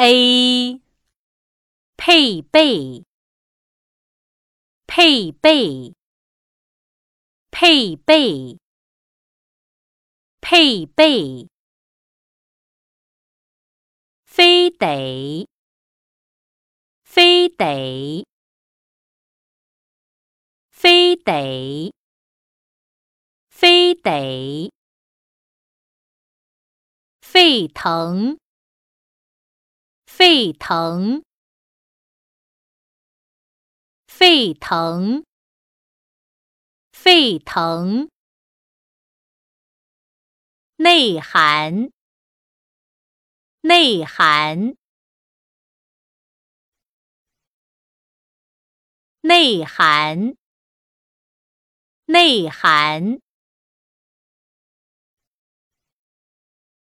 A 配备配备配备配备。非得非得非得非得沸腾沸腾。沸腾。沸腾。内涵。内涵。内涵。内涵。